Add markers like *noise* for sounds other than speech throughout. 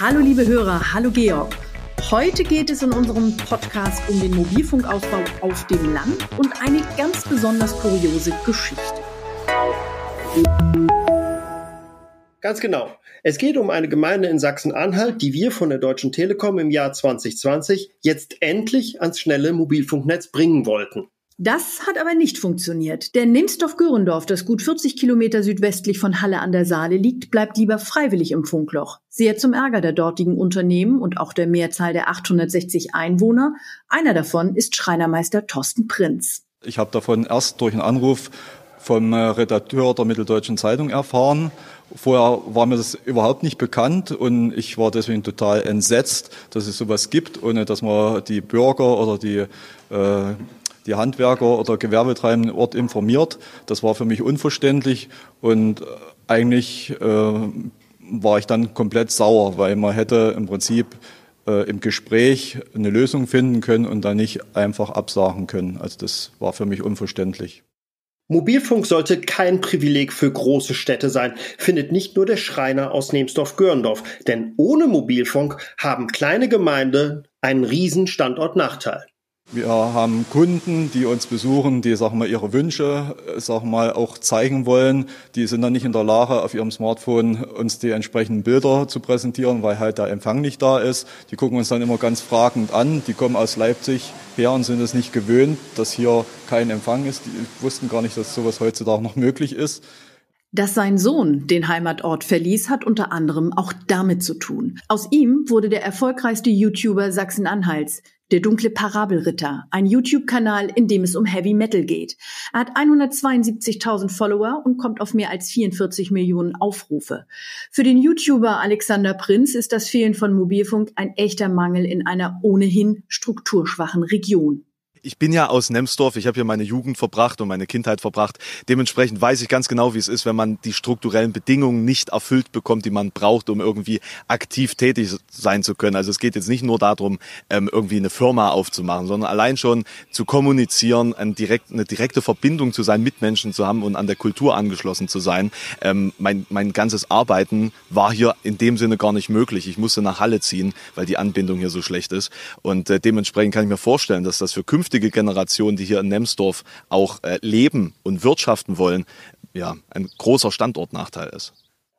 Hallo liebe Hörer, hallo Georg. Heute geht es in unserem Podcast um den Mobilfunkausbau auf dem Land und eine ganz besonders kuriose Geschichte. Ganz genau. Es geht um eine Gemeinde in Sachsen-Anhalt, die wir von der Deutschen Telekom im Jahr 2020 jetzt endlich ans schnelle Mobilfunknetz bringen wollten. Das hat aber nicht funktioniert, denn Nemsdorf-Görendorf, das gut 40 Kilometer südwestlich von Halle an der Saale liegt, bleibt lieber freiwillig im Funkloch. Sehr zum Ärger der dortigen Unternehmen und auch der Mehrzahl der 860 Einwohner. Einer davon ist Schreinermeister Thorsten Prinz. Ich habe davon erst durch einen Anruf vom äh, Redakteur der Mitteldeutschen Zeitung erfahren. Vorher war mir das überhaupt nicht bekannt und ich war deswegen total entsetzt, dass es sowas gibt, ohne dass man die Bürger oder die äh, die Handwerker oder Gewerbetreibenden Ort informiert. Das war für mich unverständlich und äh, eigentlich äh, war ich dann komplett sauer, weil man hätte im Prinzip äh, im Gespräch eine Lösung finden können und dann nicht einfach absagen können. Also das war für mich unverständlich. Mobilfunk sollte kein Privileg für große Städte sein, findet nicht nur der Schreiner aus Nemsdorf-Görendorf. Denn ohne Mobilfunk haben kleine Gemeinden einen riesen Standortnachteil. Wir haben Kunden, die uns besuchen, die sagen mal ihre Wünsche, sagen mal auch zeigen wollen. Die sind dann nicht in der Lage, auf ihrem Smartphone uns die entsprechenden Bilder zu präsentieren, weil halt der Empfang nicht da ist. Die gucken uns dann immer ganz fragend an. Die kommen aus Leipzig her und sind es nicht gewöhnt, dass hier kein Empfang ist. Die wussten gar nicht, dass sowas heutzutage noch möglich ist. Dass sein Sohn den Heimatort verließ, hat unter anderem auch damit zu tun. Aus ihm wurde der erfolgreichste YouTuber Sachsen-Anhalts, der dunkle Parabelritter, ein YouTube-Kanal, in dem es um Heavy Metal geht. Er hat 172.000 Follower und kommt auf mehr als 44 Millionen Aufrufe. Für den YouTuber Alexander Prinz ist das Fehlen von Mobilfunk ein echter Mangel in einer ohnehin strukturschwachen Region ich bin ja aus Nemsdorf, ich habe hier meine Jugend verbracht und meine Kindheit verbracht. Dementsprechend weiß ich ganz genau, wie es ist, wenn man die strukturellen Bedingungen nicht erfüllt bekommt, die man braucht, um irgendwie aktiv tätig sein zu können. Also es geht jetzt nicht nur darum, ähm, irgendwie eine Firma aufzumachen, sondern allein schon zu kommunizieren, eine direkte Verbindung zu seinen Mitmenschen zu haben und an der Kultur angeschlossen zu sein. Ähm, mein, mein ganzes Arbeiten war hier in dem Sinne gar nicht möglich. Ich musste nach Halle ziehen, weil die Anbindung hier so schlecht ist. Und äh, dementsprechend kann ich mir vorstellen, dass das für künftige künftige Generationen, die hier in Nemsdorf auch äh, leben und wirtschaften wollen, ja, ein großer Standortnachteil ist.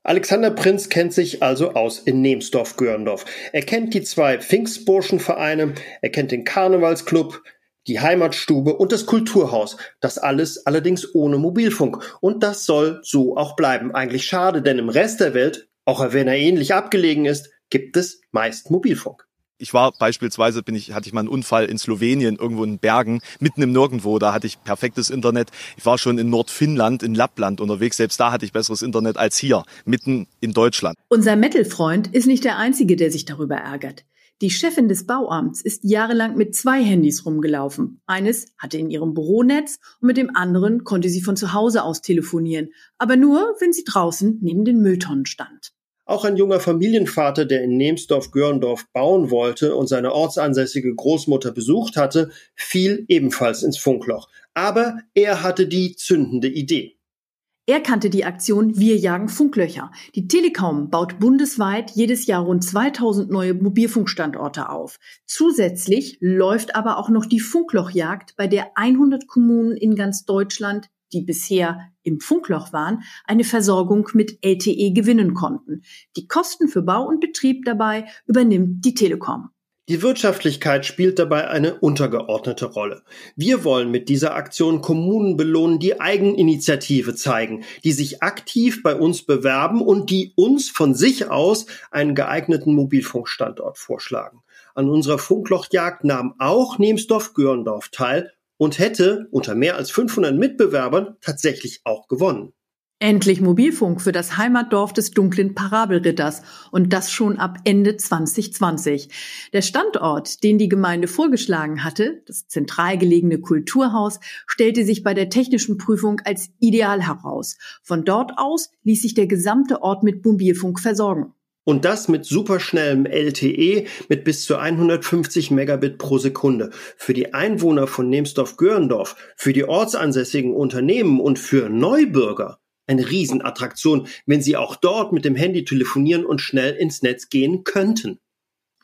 Alexander Prinz kennt sich also aus in Nemsdorf-Görendorf. Er kennt die zwei Pfingstburschenvereine, er kennt den Karnevalsclub, die Heimatstube und das Kulturhaus. Das alles allerdings ohne Mobilfunk. Und das soll so auch bleiben. Eigentlich schade, denn im Rest der Welt, auch wenn er ähnlich abgelegen ist, gibt es meist Mobilfunk ich war beispielsweise, bin ich, hatte ich mal einen Unfall in Slowenien, irgendwo in Bergen, mitten im Nirgendwo, da hatte ich perfektes Internet. Ich war schon in Nordfinnland, in Lappland unterwegs, selbst da hatte ich besseres Internet als hier, mitten in Deutschland. Unser Metal-Freund ist nicht der Einzige, der sich darüber ärgert. Die Chefin des Bauamts ist jahrelang mit zwei Handys rumgelaufen. Eines hatte in ihrem Büronetz und mit dem anderen konnte sie von zu Hause aus telefonieren, aber nur, wenn sie draußen neben den Mülltonnen stand. Auch ein junger Familienvater, der in Nemsdorf-Görendorf bauen wollte und seine ortsansässige Großmutter besucht hatte, fiel ebenfalls ins Funkloch. Aber er hatte die zündende Idee. Er kannte die Aktion Wir jagen Funklöcher. Die Telekom baut bundesweit jedes Jahr rund 2000 neue Mobilfunkstandorte auf. Zusätzlich läuft aber auch noch die Funklochjagd, bei der 100 Kommunen in ganz Deutschland die bisher im Funkloch waren, eine Versorgung mit LTE gewinnen konnten. Die Kosten für Bau und Betrieb dabei übernimmt die Telekom. Die Wirtschaftlichkeit spielt dabei eine untergeordnete Rolle. Wir wollen mit dieser Aktion Kommunen belohnen, die Eigeninitiative zeigen, die sich aktiv bei uns bewerben und die uns von sich aus einen geeigneten Mobilfunkstandort vorschlagen. An unserer Funklochjagd nahm auch Nemsdorf-Görendorf teil und hätte unter mehr als 500 Mitbewerbern tatsächlich auch gewonnen. Endlich Mobilfunk für das Heimatdorf des dunklen Parabelritters und das schon ab Ende 2020. Der Standort, den die Gemeinde vorgeschlagen hatte, das zentral gelegene Kulturhaus, stellte sich bei der technischen Prüfung als ideal heraus. Von dort aus ließ sich der gesamte Ort mit Mobilfunk versorgen. Und das mit superschnellem LTE mit bis zu 150 Megabit pro Sekunde. Für die Einwohner von Nemsdorf-Görendorf, für die ortsansässigen Unternehmen und für Neubürger eine Riesenattraktion, wenn sie auch dort mit dem Handy telefonieren und schnell ins Netz gehen könnten.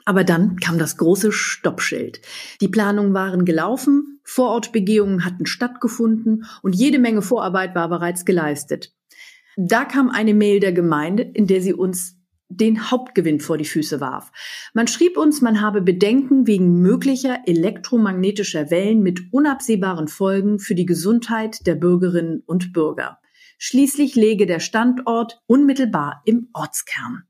Aber dann kam das große Stoppschild. Die Planungen waren gelaufen, Vorortbegehungen hatten stattgefunden und jede Menge Vorarbeit war bereits geleistet. Da kam eine Mail der Gemeinde, in der sie uns den Hauptgewinn vor die Füße warf. Man schrieb uns, man habe Bedenken wegen möglicher elektromagnetischer Wellen mit unabsehbaren Folgen für die Gesundheit der Bürgerinnen und Bürger. Schließlich läge der Standort unmittelbar im Ortskern.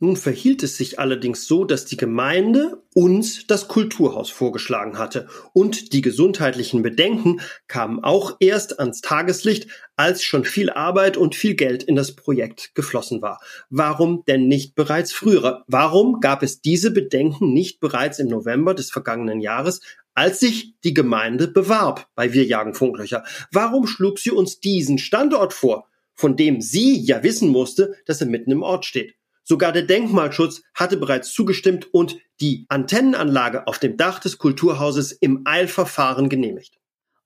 Nun verhielt es sich allerdings so, dass die Gemeinde uns das Kulturhaus vorgeschlagen hatte und die gesundheitlichen Bedenken kamen auch erst ans Tageslicht, als schon viel Arbeit und viel Geld in das Projekt geflossen war. Warum denn nicht bereits früher? Warum gab es diese Bedenken nicht bereits im November des vergangenen Jahres, als sich die Gemeinde bewarb bei Wir jagen Funklöcher? Warum schlug sie uns diesen Standort vor, von dem sie ja wissen musste, dass er mitten im Ort steht? Sogar der Denkmalschutz hatte bereits zugestimmt und die Antennenanlage auf dem Dach des Kulturhauses im Eilverfahren genehmigt.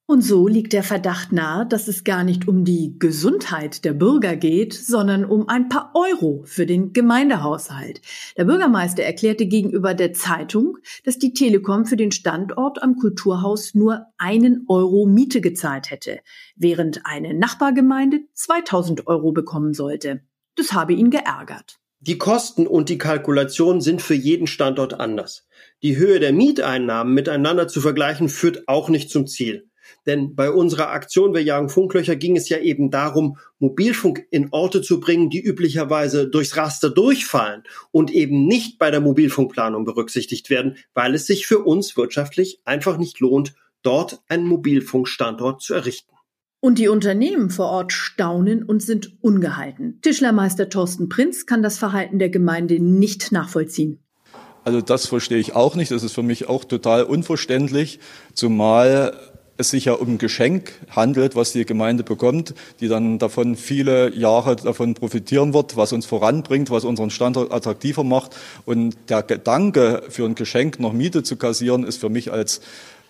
Und so liegt der Verdacht nahe, dass es gar nicht um die Gesundheit der Bürger geht, sondern um ein paar Euro für den Gemeindehaushalt. Der Bürgermeister erklärte gegenüber der Zeitung, dass die Telekom für den Standort am Kulturhaus nur einen Euro Miete gezahlt hätte, während eine Nachbargemeinde 2000 Euro bekommen sollte. Das habe ihn geärgert. Die Kosten und die Kalkulation sind für jeden Standort anders. Die Höhe der Mieteinnahmen miteinander zu vergleichen führt auch nicht zum Ziel. Denn bei unserer Aktion Wir jagen Funklöcher ging es ja eben darum, Mobilfunk in Orte zu bringen, die üblicherweise durchs Raster durchfallen und eben nicht bei der Mobilfunkplanung berücksichtigt werden, weil es sich für uns wirtschaftlich einfach nicht lohnt, dort einen Mobilfunkstandort zu errichten. Und die Unternehmen vor Ort staunen und sind ungehalten. Tischlermeister Thorsten Prinz kann das Verhalten der Gemeinde nicht nachvollziehen. Also das verstehe ich auch nicht. Das ist für mich auch total unverständlich, zumal es sich ja um ein Geschenk handelt, was die Gemeinde bekommt, die dann davon viele Jahre davon profitieren wird, was uns voranbringt, was unseren Standort attraktiver macht. Und der Gedanke, für ein Geschenk noch Miete zu kassieren, ist für mich als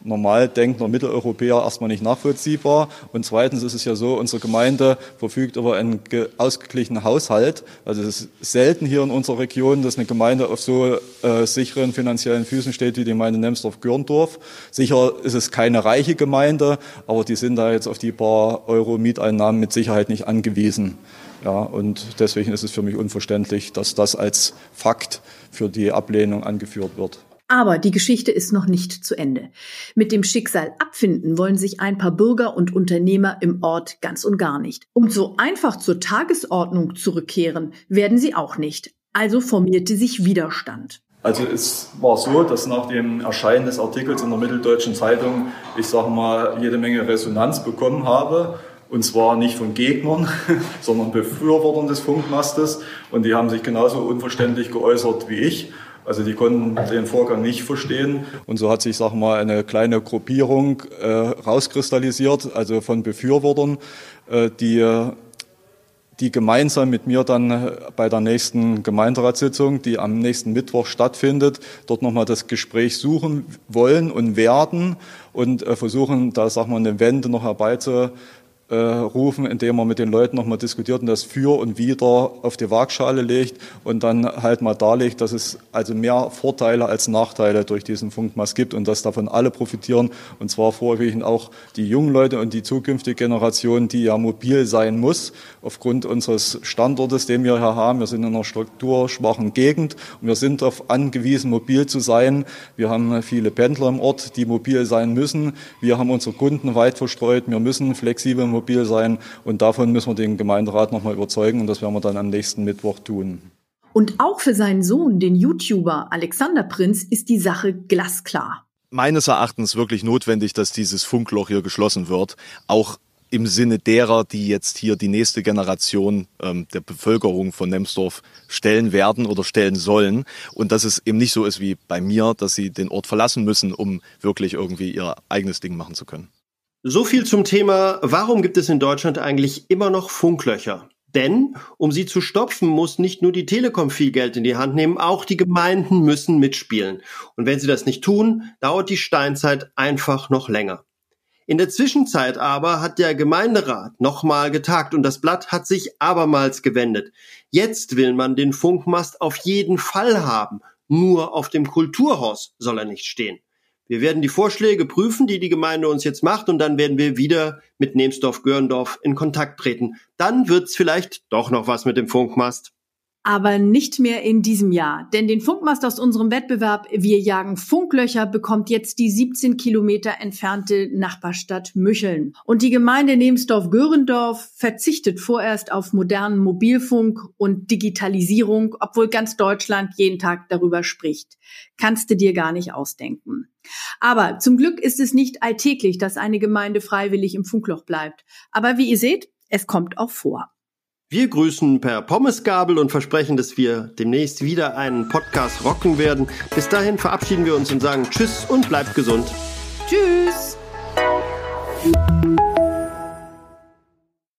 normal denkender Mitteleuropäer erstmal nicht nachvollziehbar. Und zweitens ist es ja so, unsere Gemeinde verfügt über einen ausgeglichenen Haushalt. Also es ist selten hier in unserer Region, dass eine Gemeinde auf so äh, sicheren finanziellen Füßen steht wie die Gemeinde Nemsdorf-Gürndorf. Sicher ist es keine reiche Gemeinde, aber die sind da jetzt auf die paar Euro Mieteinnahmen mit Sicherheit nicht angewiesen. Ja, und deswegen ist es für mich unverständlich, dass das als Fakt für die Ablehnung angeführt wird. Aber die Geschichte ist noch nicht zu Ende. Mit dem Schicksal abfinden wollen sich ein paar Bürger und Unternehmer im Ort ganz und gar nicht. Und so einfach zur Tagesordnung zurückkehren werden sie auch nicht. Also formierte sich Widerstand. Also es war so, dass nach dem Erscheinen des Artikels in der Mitteldeutschen Zeitung, ich sage mal, jede Menge Resonanz bekommen habe. Und zwar nicht von Gegnern, *laughs* sondern Befürwortern des Funkmastes. Und die haben sich genauso unverständlich geäußert wie ich. Also die konnten den Vorgang nicht verstehen. Und so hat sich, sag mal, eine kleine Gruppierung äh, rauskristallisiert, also von Befürwortern, äh, die die gemeinsam mit mir dann bei der nächsten Gemeinderatssitzung, die am nächsten Mittwoch stattfindet, dort nochmal das Gespräch suchen wollen und werden und äh, versuchen, da sag mal eine Wende noch herbeizuführen äh, rufen, indem man mit den Leuten nochmal diskutiert und das für und wider auf die Waagschale legt und dann halt mal darlegt, dass es also mehr Vorteile als Nachteile durch diesen Funkmast gibt und dass davon alle profitieren und zwar vorwiegend auch die jungen Leute und die zukünftige Generation, die ja mobil sein muss aufgrund unseres Standortes, den wir hier haben. Wir sind in einer strukturschwachen Gegend und wir sind darauf angewiesen, mobil zu sein. Wir haben viele Pendler im Ort, die mobil sein müssen. Wir haben unsere Kunden weit verstreut. Wir müssen flexibel mobil sein. Und davon müssen wir den Gemeinderat nochmal überzeugen. Und das werden wir dann am nächsten Mittwoch tun. Und auch für seinen Sohn, den YouTuber Alexander Prinz, ist die Sache glasklar. Meines Erachtens wirklich notwendig, dass dieses Funkloch hier geschlossen wird. Auch im Sinne derer, die jetzt hier die nächste Generation ähm, der Bevölkerung von Nemsdorf stellen werden oder stellen sollen. Und dass es eben nicht so ist wie bei mir, dass sie den Ort verlassen müssen, um wirklich irgendwie ihr eigenes Ding machen zu können. So viel zum Thema, warum gibt es in Deutschland eigentlich immer noch Funklöcher? Denn um sie zu stopfen, muss nicht nur die Telekom viel Geld in die Hand nehmen, auch die Gemeinden müssen mitspielen. Und wenn sie das nicht tun, dauert die Steinzeit einfach noch länger. In der Zwischenzeit aber hat der Gemeinderat nochmal getagt und das Blatt hat sich abermals gewendet. Jetzt will man den Funkmast auf jeden Fall haben. Nur auf dem Kulturhaus soll er nicht stehen. Wir werden die Vorschläge prüfen, die die Gemeinde uns jetzt macht, und dann werden wir wieder mit Nemsdorf-Görndorf in Kontakt treten. Dann wird's vielleicht doch noch was mit dem Funkmast aber nicht mehr in diesem Jahr. Denn den Funkmast aus unserem Wettbewerb Wir jagen Funklöcher bekommt jetzt die 17 Kilometer entfernte Nachbarstadt Mücheln. Und die Gemeinde Nemsdorf-Görendorf verzichtet vorerst auf modernen Mobilfunk und Digitalisierung, obwohl ganz Deutschland jeden Tag darüber spricht. Kannst du dir gar nicht ausdenken. Aber zum Glück ist es nicht alltäglich, dass eine Gemeinde freiwillig im Funkloch bleibt. Aber wie ihr seht, es kommt auch vor. Wir grüßen per Pommesgabel und versprechen, dass wir demnächst wieder einen Podcast rocken werden. Bis dahin verabschieden wir uns und sagen Tschüss und bleibt gesund. Tschüss.